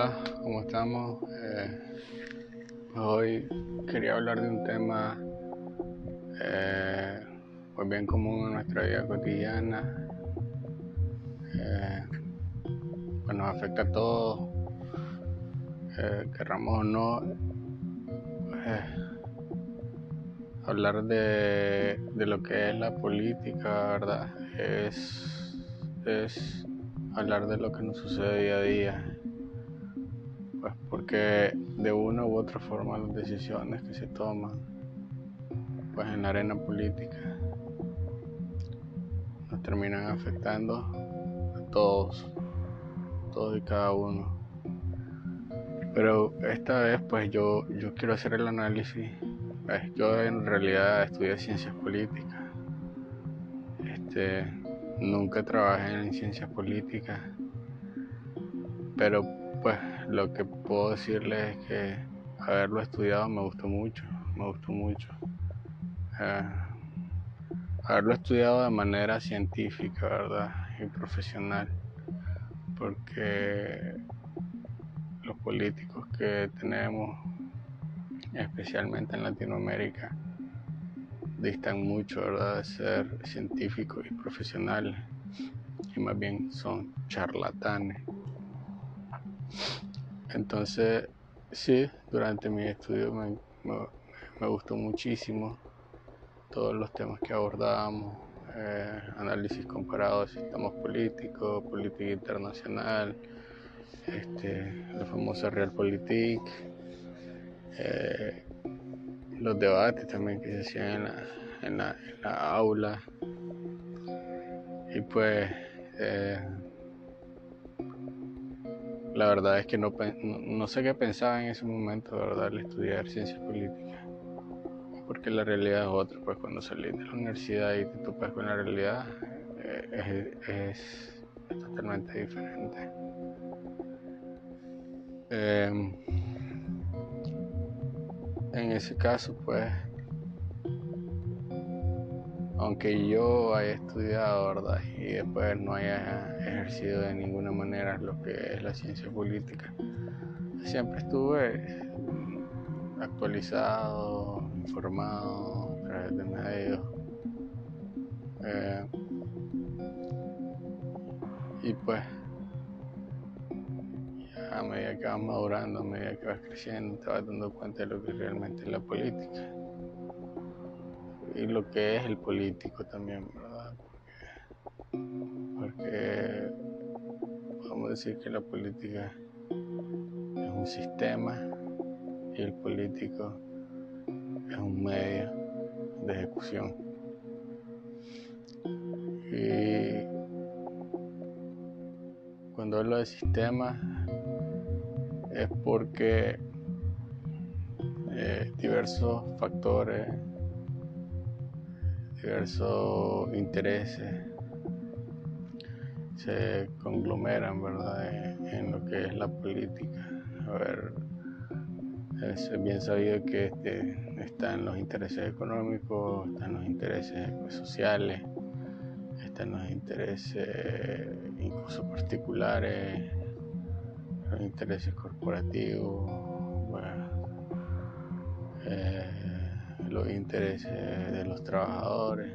Hola, ¿cómo estamos? Eh, hoy quería hablar de un tema eh, pues bien común en nuestra vida cotidiana. Eh, pues nos afecta a todos, querramos o no. hablar de, de, lo que es la política, ¿verdad? Es, es hablar de lo que nos sucede día a día porque de una u otra forma las decisiones que se toman pues en la arena política nos terminan afectando a todos, todos y cada uno. Pero esta vez pues yo, yo quiero hacer el análisis. Pues, yo en realidad estudié ciencias políticas. Este, nunca trabajé en ciencias políticas. Pero pues lo que puedo decirles es que haberlo estudiado me gustó mucho, me gustó mucho. Eh, haberlo estudiado de manera científica, ¿verdad? Y profesional. Porque los políticos que tenemos, especialmente en Latinoamérica, distan mucho, ¿verdad?, de ser científicos y profesionales. Y más bien son charlatanes. Entonces, sí, durante mi estudio me, gustó muchísimo todos los temas que abordábamos, eh, análisis comparado de sistemas políticos, política internacional, este, la famosa Realpolitik, eh, los debates también que se hacían en la, aula. Y pues eh, la verdad es que no, no, sé qué pensaba en ese momento, ¿verdad? Al estudiar ciencias políticas. Porque la realidad es otra, pues cuando salís de la universidad y te topas con la realidad, eh, es, totalmente diferente. Em, en ese caso, pues aunque yo haya estudiado, ¿verdad? Y después no haya ejercido de ninguna manera lo que es la ciencia política, siempre estuve actualizado, informado a través de medios. Eh, y pues, a medida que vas madurando, a medida que vas creciendo, te vas dando cuenta de lo que realmente es la política y lo que es el político también, ¿verdad? Decir que la política es un sistema y el político es un medio de ejecución. Y cuando hablo de sistema es porque eh, diversos factores diversos intereses se conglomeran, ¿verdad?, en, lo que es la política. A ver, es bien sabido que este, están los intereses económicos, están los intereses sociales, están los intereses incluso particulares, los intereses corporativos, eh, los intereses de los trabajadores.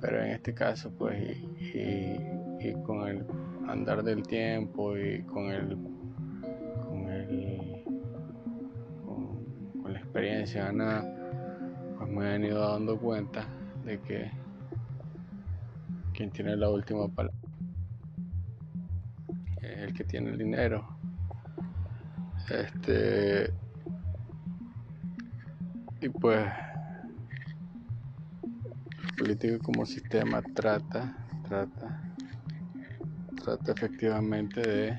Pero en este caso, pues, y, con el andar del tiempo y con el con el con, la experiencia ganada, pues me han ido dando cuenta de que quien tiene la última palabra es el que tiene el dinero. Este y pues política como sistema trata, trata, trata efectivamente de,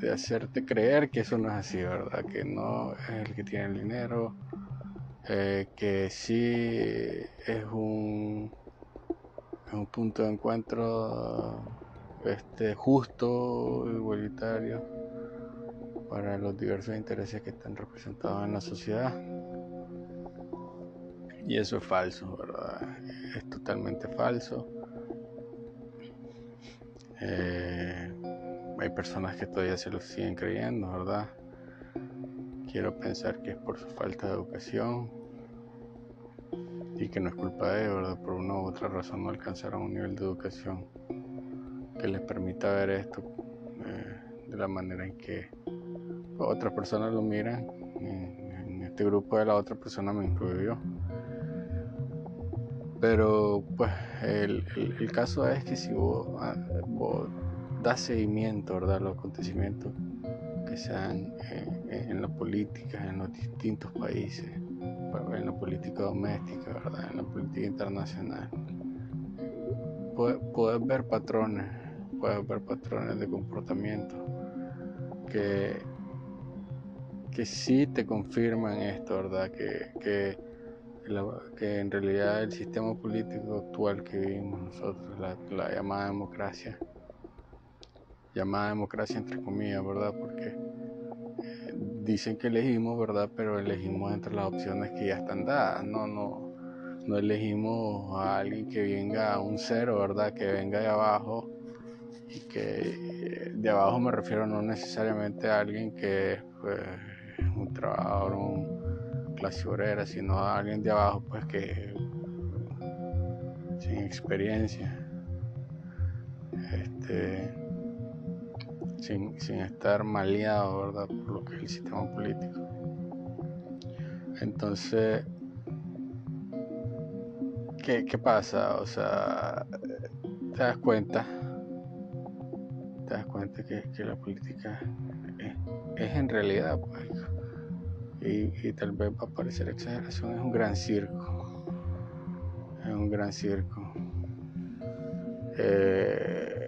de hacerte creer que eso no es así, ¿verdad? Que no es el que tiene el dinero, eh, que sí es un, un punto de encuentro este, justo, igualitario para los diversos intereses que están representados en la sociedad. Y eso es falso, ¿verdad? Es totalmente falso. Eh, hay personas que todavía se lo siguen creyendo, ¿verdad? Quiero pensar que es por su falta de educación y que no es culpa de ellos, ¿verdad? Por una u otra razón no alcanzaron un nivel de educación que les permita ver esto eh, de la manera en que otras personas lo miran. En, este grupo de la otra persona me incluyó. Pero pues el, caso es que si vos, ah, vos das seguimiento a los acontecimientos que sean en la política, en los distintos países, en la política doméstica, ¿verdad? en la política internacional, puedes, ver patrones, puedes ver patrones de comportamiento que, que sí te confirman esto, ¿verdad? Que, que, que en realidad el sistema político actual que vivimos nosotros, la, la llamada democracia, llamada democracia entre comillas, ¿verdad? Porque dicen que elegimos, ¿verdad? Pero elegimos entre las opciones que ya están dadas, no, no, no elegimos a alguien que venga a un cero, ¿verdad? Que venga de abajo y que de abajo me refiero no necesariamente a alguien que es pues, un trabajador, un clase obrera, sino a alguien de abajo pues que sin experiencia. Este, sin, estar maleado, ¿verdad? Por lo que es el sistema político. Entonces, ¿qué, pasa? O sea, te das cuenta, te das cuenta que, la política es, en realidad, pues, y, tal vez va a parecer exageración, es un gran circo, es un gran circo. Eh,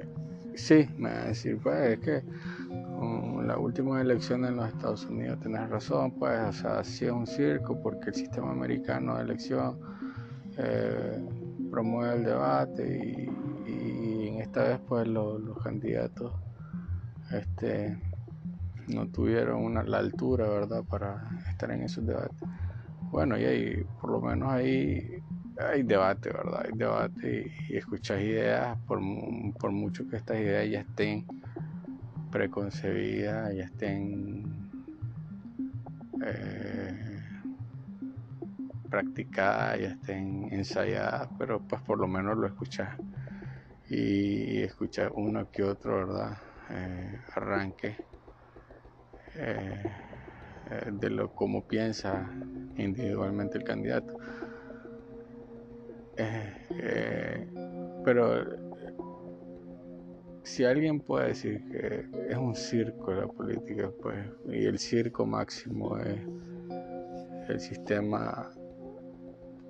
Sí, me va a decir, pues es que con las últimas elecciones en los Estados Unidos tenés razón, pues, o sea, es un circo porque el sistema americano de elección eh, promueve el debate y, en esta vez, pues, los candidatos este, no tuvieron una, la altura, ¿verdad?, para estar en esos debates. Bueno, y ahí, por lo menos ahí hay debate, ¿verdad? Hay debate y, escuchas ideas, por, mucho que estas ideas ya estén preconcebidas, ya estén eh, practicadas, ya estén ensayadas, pero pues por lo menos lo escuchas y, escuchas uno que otro, ¿verdad? Eh, arranque eh, de lo cómo piensa individualmente el candidato. Eh, pero si alguien puede decir que es un circo la política, pues, y el circo máximo es el sistema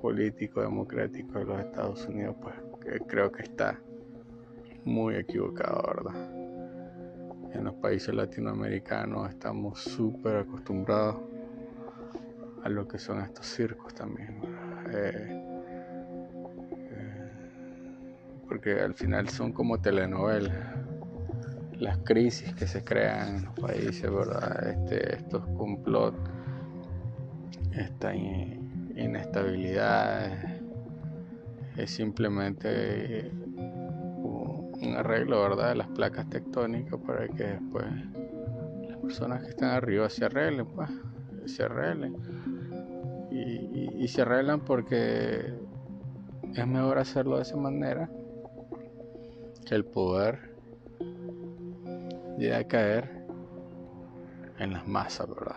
político democrático de los Estados Unidos, pues creo que está muy equivocado, ¿verdad? En los países latinoamericanos estamos súper acostumbrados a lo que son estos circos también. Eh, porque al final son como telenovelas. Las crisis que se crean en los países, ¿verdad? Este, estos complot, esta inestabilidad, es simplemente un arreglo, ¿verdad? De las placas tectónicas para que después las personas que están arriba se arreglen, pues, se arreglen. y se arreglan porque es mejor hacerlo de esa manera que el poder llega a caer en las masas, ¿verdad?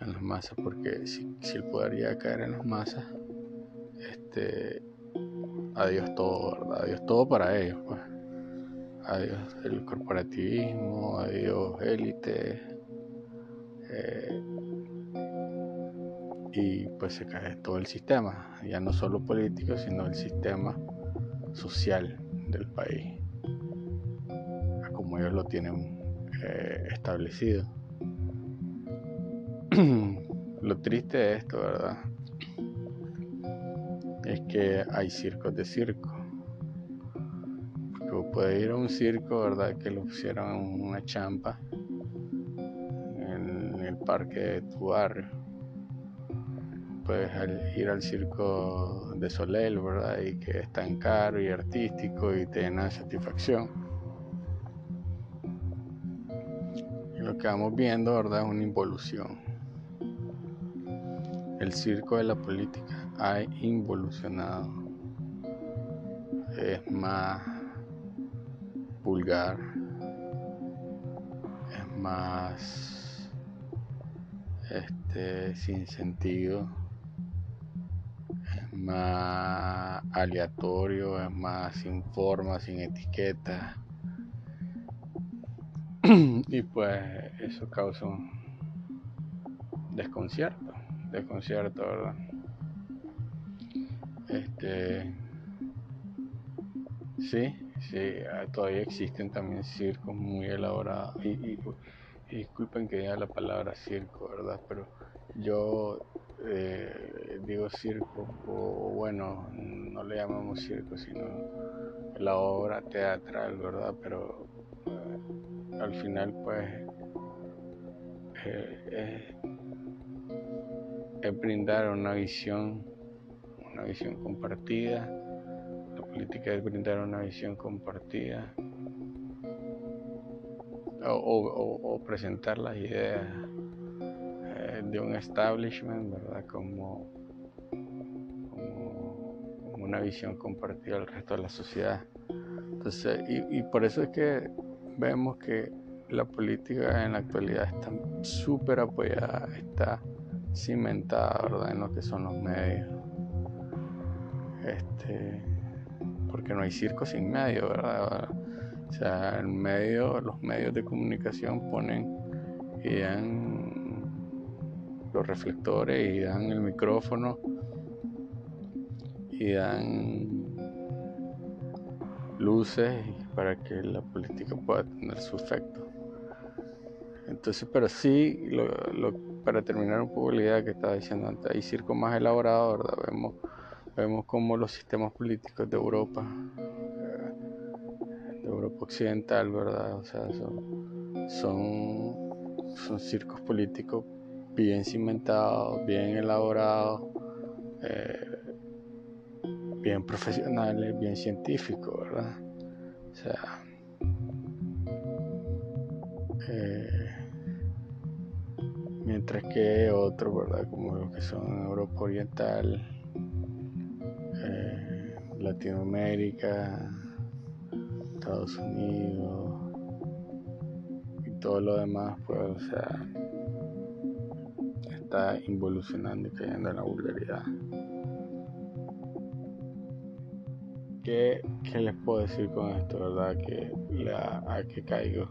En las masas, porque si, el poder llega a caer en las masas, este, adiós todo, ¿verdad? Adiós todo para ellos, pues. Adiós el corporativismo, adiós élite. Eh, y pues se cae todo el sistema, ya no solo político, sino el sistema social del país, como ellos lo tienen eh, establecido. lo triste de esto, ¿verdad? Es que hay circos de circo. Porque puede ir a un circo, ¿verdad? Que lo pusieron en una champa en el parque de tu barrio puedes ir al circo de Soleil, ¿verdad? Y que es tan caro y artístico y te llena de satisfacción. lo que vamos viendo, ¿verdad? Es una involución. El circo de la política ha involucionado. Es más vulgar, es más este, sin sentido, es más aleatorio, es más sin forma, sin etiqueta. y pues eso causa un desconcierto, desconcierto, ¿verdad? Este, sí, sí, ah, todavía existen también circos muy elaborados. Y, disculpen que diga la palabra circo, ¿verdad? Pero yo eh, digo circo, o bueno, no le llamamos circo, sino la obra teatral, ¿verdad? Pero eh, al final, pues, eh, es brindar una visión, una visión compartida política es brindar una visión compartida o, presentar las ideas eh, de un establishment, ¿verdad? Como, una visión compartida al resto de la sociedad. Entonces, y, y por eso es que vemos que la política en la actualidad está súper apoyada, está cimentada, ¿verdad? En lo que son los medios. Este, porque no hay circo sin medio, ¿verdad? O sea, el medio, los medios de comunicación ponen y dan los reflectores y dan el micrófono y dan luces para que la política pueda tener su efecto. Entonces, pero sí, para terminar un poco la idea que estaba diciendo antes, hay circo más elaborado, ¿verdad? Vemos Vemos como los sistemas políticos de Europa, de Europa occidental, ¿verdad? O sea, son, son, circos políticos bien cimentados, bien elaborados, eh, bien profesionales, bien científicos, ¿verdad? O sea, eh, mientras que otros, ¿verdad? Como los que son Europa Oriental, Latinoamérica, Estados Unidos y todo lo demás, pues, o sea, está involucionando y cayendo en la vulgaridad. ¿Qué, les puedo decir con esto, verdad? Que la, a que caigo.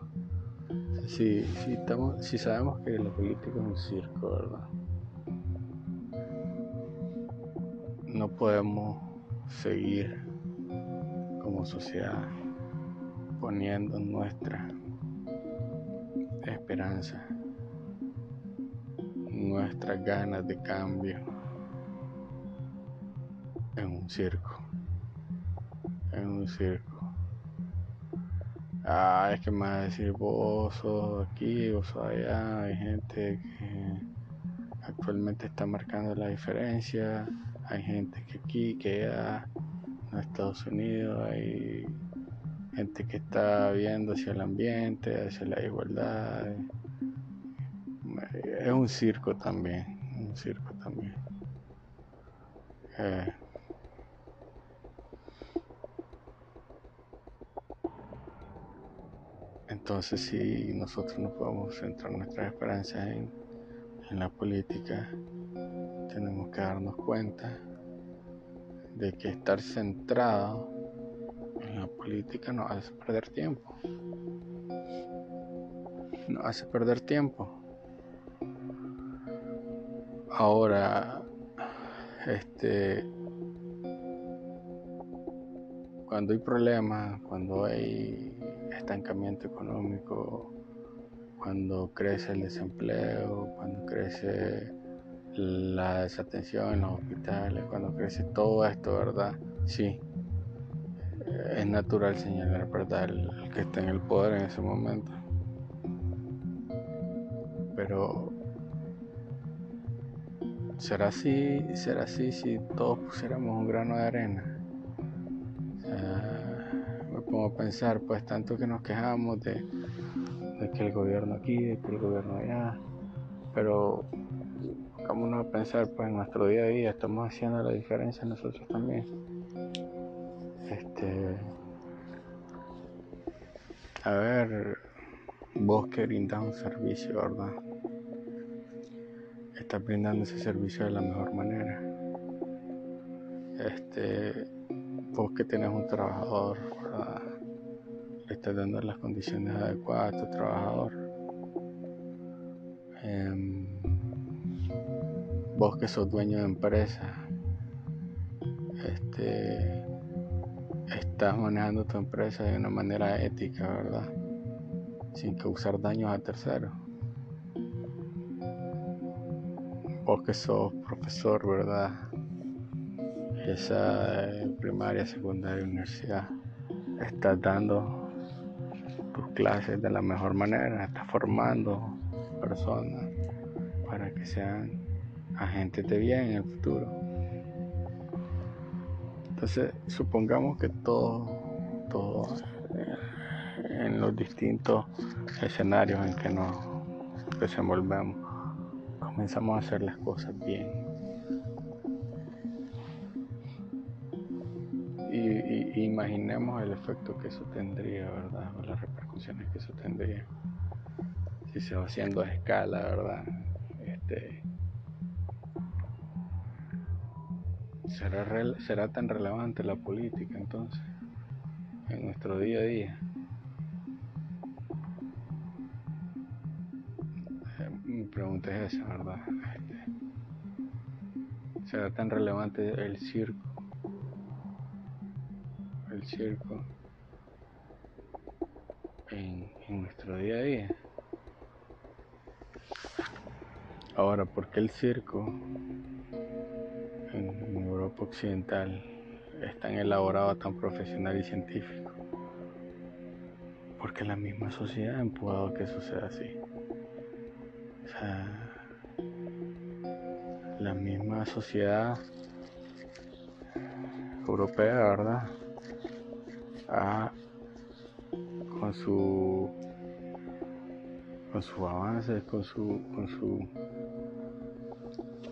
Si, si, estamos, si sabemos que la política es un circo, ¿verdad? No podemos seguir como sociedad poniendo nuestra esperanza, nuestras ganas de cambio en un circo, en un circo. Ah, es que me va a decir vos sos aquí, vos sos allá, hay gente que actualmente está marcando la diferencia hay gente aquí, que allá, en Estados Unidos, hay gente que está viendo hacia el ambiente, hacia la igualdad. Es un circo también, un circo también. Eh, entonces si nosotros no podemos centrar nuestras esperanzas en la política, tenemos que darnos cuenta de que estar centrado en la política nos hace perder tiempo. Nos hace perder tiempo. Ahora, este, cuando hay problemas, cuando hay estancamiento económico, cuando crece el desempleo, cuando crece la desatención en los hospitales, cuando crece todo esto, ¿verdad? Sí, es natural señalar, ¿verdad? El, que está en el poder en ese momento. Pero será así, será así si todos pusiéramos un grano de arena. me pongo a pensar, pues tanto que nos quejamos de, de que el gobierno aquí, de que el gobierno allá, pero uno a pensar pues en nuestro día a día estamos haciendo la diferencia nosotros también. Este a ver vos que brindas un servicio verdad estás brindando ese servicio de la mejor manera. Este vos que tenés un trabajador verdad le estás dando las condiciones adecuadas a tu trabajador. Em, vos que sos dueño de empresa, este, estás manejando tu empresa de una manera ética, ¿verdad? Sin causar daños a terceros. Vos que sos profesor, ¿verdad? Esa primaria, secundaria, universidad, estás dando tus clases de la mejor manera, estás formando personas para que sean agentes de bien en el futuro. Entonces, supongamos que todo, todo eh, en los distintos escenarios en que nos desenvolvemos, comenzamos a hacer las cosas bien. Y, imaginemos el efecto que eso tendría, ¿verdad? O las repercusiones que eso tendría. Si se va haciendo a escala, ¿verdad? Este, ¿Será, ¿Será tan relevante la política entonces en nuestro día a día? Eh, mi pregunta es esa, ¿verdad? Este, ¿Será tan relevante el circo? El circo en, en nuestro día a día. Ahora, ¿por qué el circo Europa Occidental es tan elaborado, tan profesional y científico? Porque la misma sociedad ha empujado que suceda así. O sea, la misma sociedad europea, ¿verdad? Con su con sus avances, con su, con su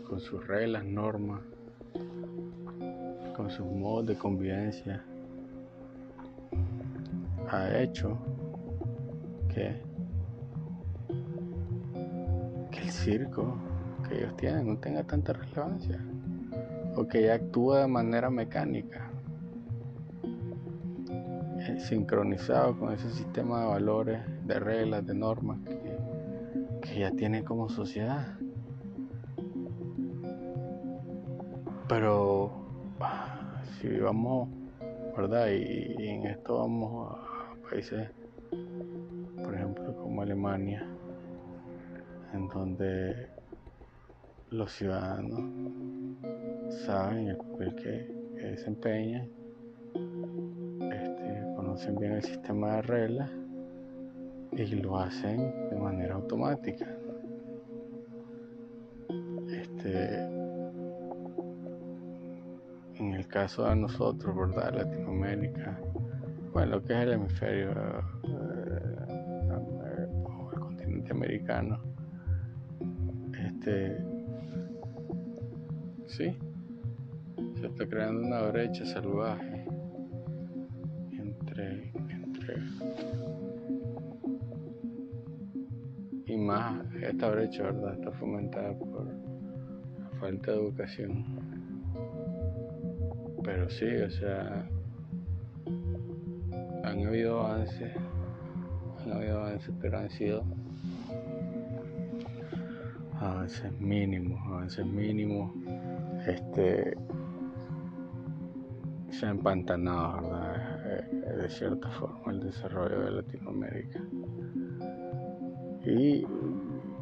con sus reglas, normas, con sus modos de convivencia, ha hecho que, el circo que ellos tienen no tenga tanta relevancia o que ya actúa de manera mecánica, eh, sincronizado con ese sistema de valores, de reglas, de normas que, que ya tiene como sociedad. Pero si vamos, ¿verdad? Y, en esto vamos a países, por ejemplo, como Alemania, en donde los ciudadanos saben el papel que, desempeñan, este, conocen bien el sistema de reglas y lo hacen de manera automática. Este, en el caso de nosotros, ¿verdad? Latinoamérica, bueno, lo que es el hemisferio eh, o el continente americano, este, sí, se está creando una brecha salvaje entre, entre y más esta brecha, ¿verdad? Está fomentada por la falta de educación pero sí, o sea, han habido avances, han habido avances, pero han sido avances mínimos, avances mínimos, este, se ha empantanado, ¿verdad? Eh, de cierta forma el desarrollo de Latinoamérica. Y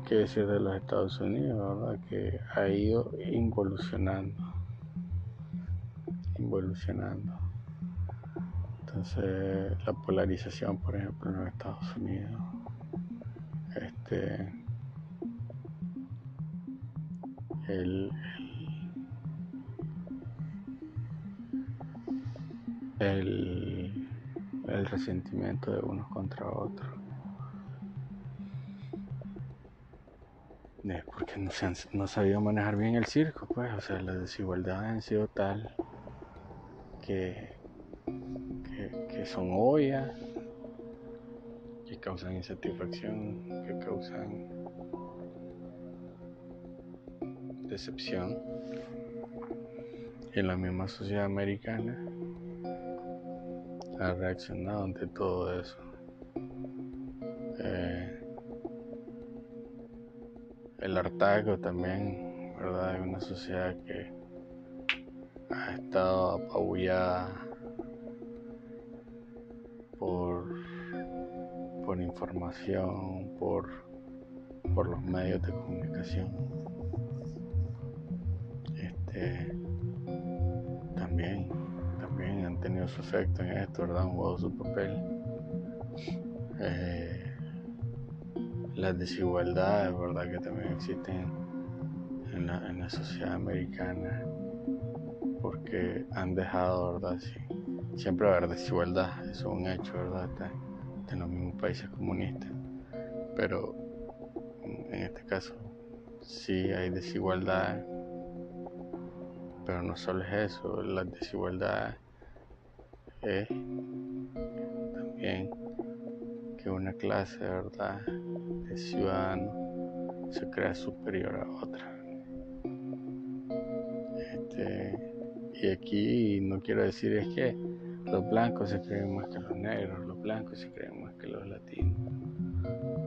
qué decir de los Estados Unidos, ¿verdad? Que ha ido involucionando evolucionando. Entonces, la polarización, por ejemplo, en los Estados Unidos, este, el, el, el resentimiento de unos contra otros, porque no se han no sabido manejar bien el circo, pues, o sea, las desigualdades han sido tal que, que, son obvias, que causan insatisfacción, que causan decepción. en la misma sociedad americana ha reaccionado ante todo eso. Eh, el hartazgo también, ¿verdad? De una sociedad que estado apabullada por, por información, por, por los medios de comunicación. Este, también, también han tenido su efecto en esto, ¿verdad? Han jugado su papel. Eh, las desigualdades, ¿verdad? Que también existen en la, en la sociedad americana, porque han dejado, ¿verdad? Sí, siempre haber desigualdad, eso es un hecho, ¿verdad? en los mismos países comunistas, pero en este caso sí hay desigualdad, pero no solo es eso, la desigualdad es también que una clase, ¿verdad? ciudadano se crea superior a otra. Este, y aquí no quiero decir es que los blancos se creen más que los negros, los blancos se creen más que los latinos,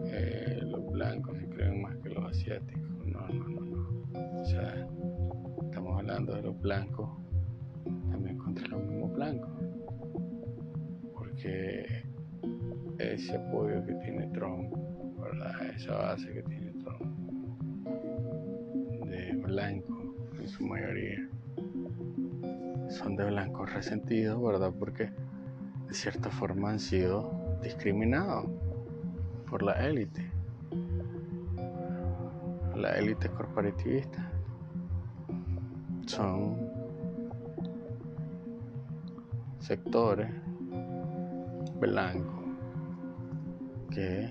eh, los blancos se creen más que los asiáticos. No, no, no, no. O sea, estamos hablando de los blancos también contra los mismos blancos. Porque ese apoyo que tiene Trump esa base que tiene todo de blanco en su mayoría son de blancos resentidos, ¿verdad? Porque de cierta forma han sido discriminados por la élite, la élite corporativista. Son sectores blancos que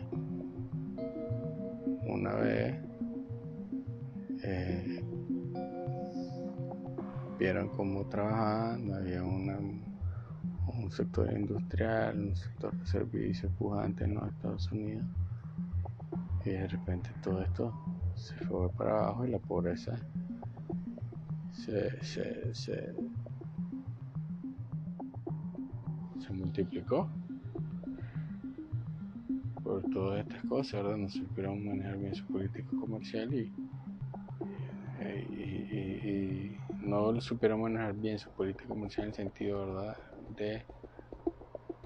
una vez eh, vieron cómo trabajaban, había un sector industrial, un sector de servicios pujante en los Estados Unidos y de repente todo esto se fue para abajo y la pobreza se, se, se, se multiplicó por todas estas cosas, ¿verdad? No supieron manejar bien su política comercial y, y, no supieron manejar bien su política comercial en el sentido, ¿verdad?, de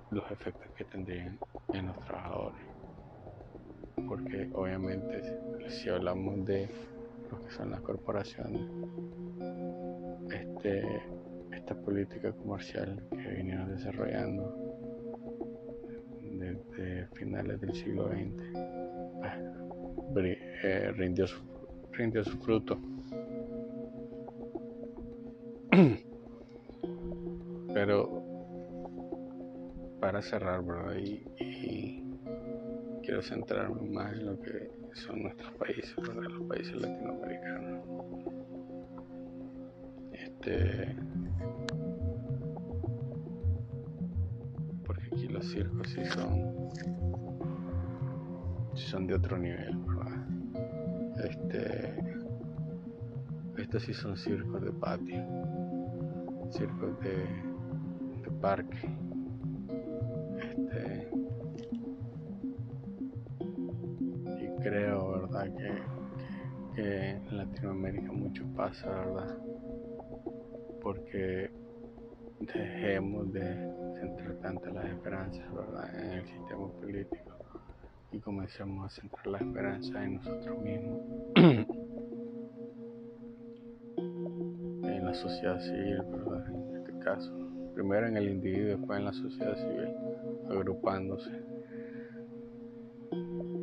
los efectos que tendrían en los trabajadores. Porque obviamente si hablamos de lo que son las corporaciones, este, esta política comercial que vinieron desarrollando desde finales del siglo XX, eh, rindió, su, rindió su fruto. Cerrar, bro, y, quiero centrarme más en lo que son nuestros países, los países latinoamericanos. Este, los circos sí son, son de otro nivel, Este, estos sí son circos de patio, circos de, de parque. Y creo, ¿verdad? Que, en Latinoamérica mucho pasa, ¿verdad? Porque dejemos de centrar tanto las esperanzas en el sistema político y comencemos a centrar la esperanza en nosotros mismos, en la sociedad civil, en este caso, primero en el individuo, después en la sociedad civil, agrupándose.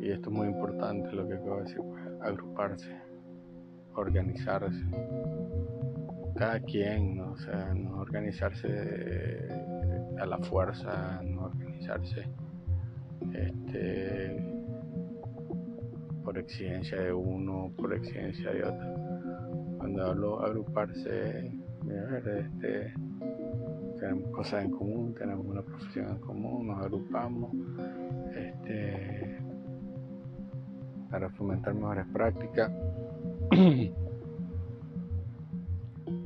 Y esto es muy importante lo que acabo de decir, pues, agruparse, organizarse cada quien, ¿no? o sea, no organizarse a la fuerza, no organizarse este, por exigencia de uno, por exigencia de otro. Cuando hablo agruparse, este, tenemos cosas en común, tenemos una profesión en común, nos agrupamos este, para fomentar mejores prácticas,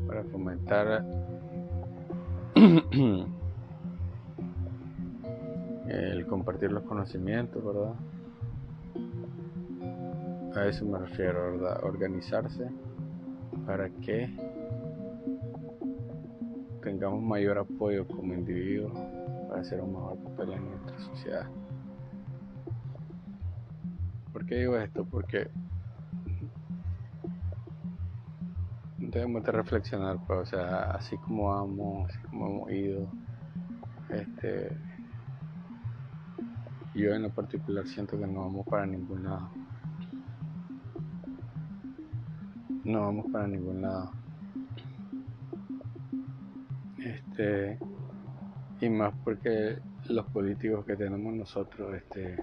para fomentar el compartir los conocimientos, ¿verdad? A eso me refiero, ¿verdad? Organizarse para que tengamos mayor apoyo como individuos para hacer un mejor papel en nuestra sociedad. ¿Por qué digo esto? Porque debemos de reflexionar, pues, o sea, así como vamos, así como hemos ido, este, yo en lo particular siento que no vamos para ningún lado. No vamos para ningún lado. Este y más porque los políticos que tenemos nosotros, este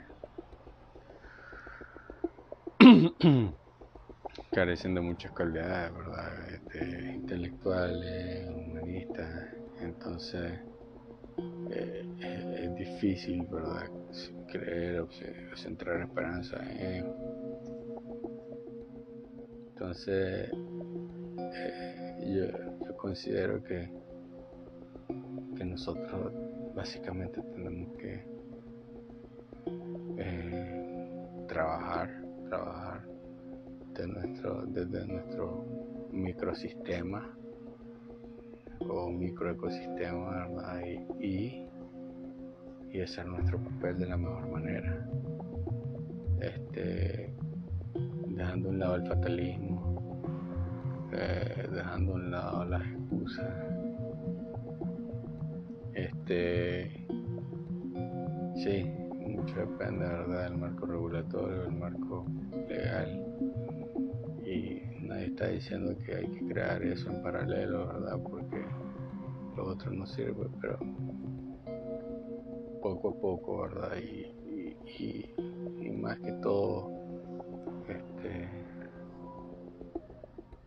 carecen de muchas cualidades, ¿verdad? Este, intelectuales, humanistas, entonces eh, es difícil, ¿verdad? Creer o centrar esperanza en Entonces, eh, yo, considero que, que nosotros básicamente tenemos que eh, trabajar, trabajar de nuestro, desde nuestro microsistema o microecosistema, ¿verdad? Y, y, hacer nuestro papel de la mejor manera. Este, dejando a un lado el fatalismo, eh, dejando a un lado las excusas. Este, sí, mucho depende, ¿verdad?, del marco regulatorio, del marco legal nadie está diciendo que hay que crear eso en paralelo, ¿verdad? Porque lo otro no sirve, pero poco a poco, ¿verdad? Y, más que todo, este,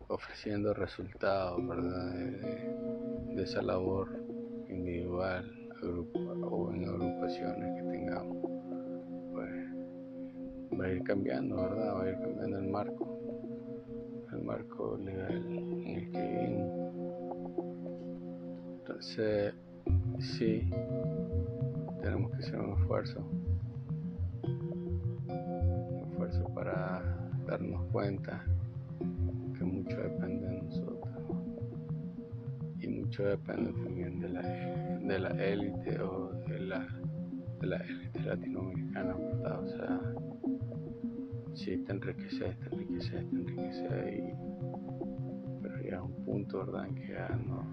ofreciendo resultados, ¿verdad? De, esa labor individual o en agrupaciones que tengamos, pues va a ir cambiando, ¿verdad? Va a ir cambiando el marco el marco legal en el que vivimos. Entonces, sí, tenemos que hacer un esfuerzo, un esfuerzo para darnos cuenta que mucho depende mucho depende también de la de la élite o de la de la élite latinoamericana, ¿verdad? O sea, si te enriqueces, te enriqueces, te enriqueces, y, pero llega un punto, ¿verdad?, en que ya no,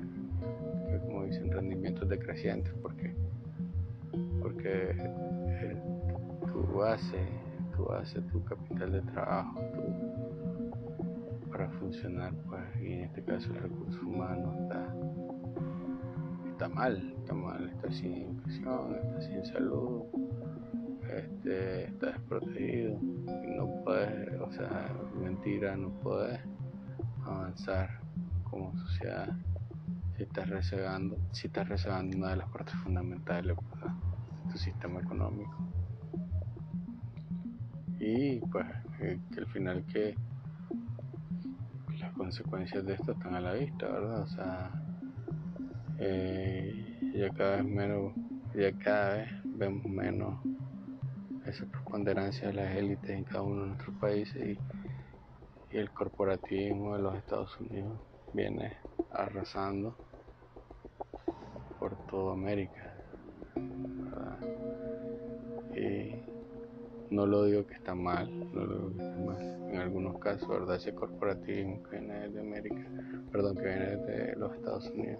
que como dicen, rendimientos decrecientes, porque, porque eh, tu base, tu base, tu capital de trabajo, para funcionar, pues, y en este caso el recurso humano está, está mal, está mal, está sin educación, está sin salud este, estás desprotegido no puedes, o sea, mentira, no puedes avanzar como sociedad si estás rezagando, si estás rezagando una de las partes fundamentales de tu sistema económico. Y pues que, al final que las consecuencias de esto están a la vista, ¿verdad? O sea, eh, ya cada vez menos, ya cada vez vemos menos esa preponderancia de las élites en cada uno de nuestros países y, el corporativismo de los Estados Unidos viene arrasando por toda América. Y no lo digo que está mal, no lo digo que está mal. En algunos casos, ¿verdad? Ese corporativismo que viene de América, perdón, que viene de los Estados Unidos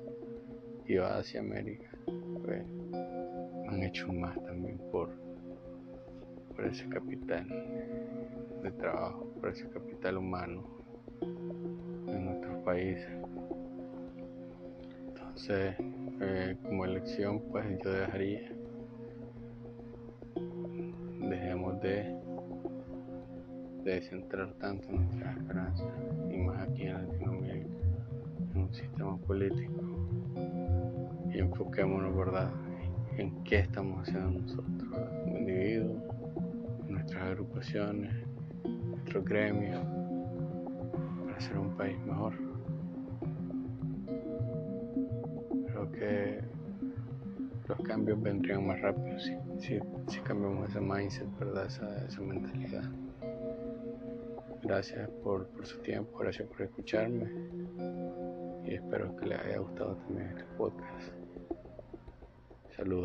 y va hacia América, pues, han hecho más también por por ese capital de trabajo, por ese capital humano en nuestros países. Entonces, eh, como elección, pues yo dejaría, dejemos de, de centrar tanto nuestras esperanzas, y más aquí en Latinoamérica, en un sistema político, y enfoquémonos, ¿verdad?, en qué estamos haciendo nosotros, como individuos, nuestras agrupaciones, nuestro gremio, para hacer un país mejor. Creo que los cambios vendrían más rápido si, si, cambiamos ese mindset, ¿verdad? Esa, esa mentalidad. Gracias por, por, su tiempo, gracias por escucharme y espero que les haya gustado también este podcast. Alô.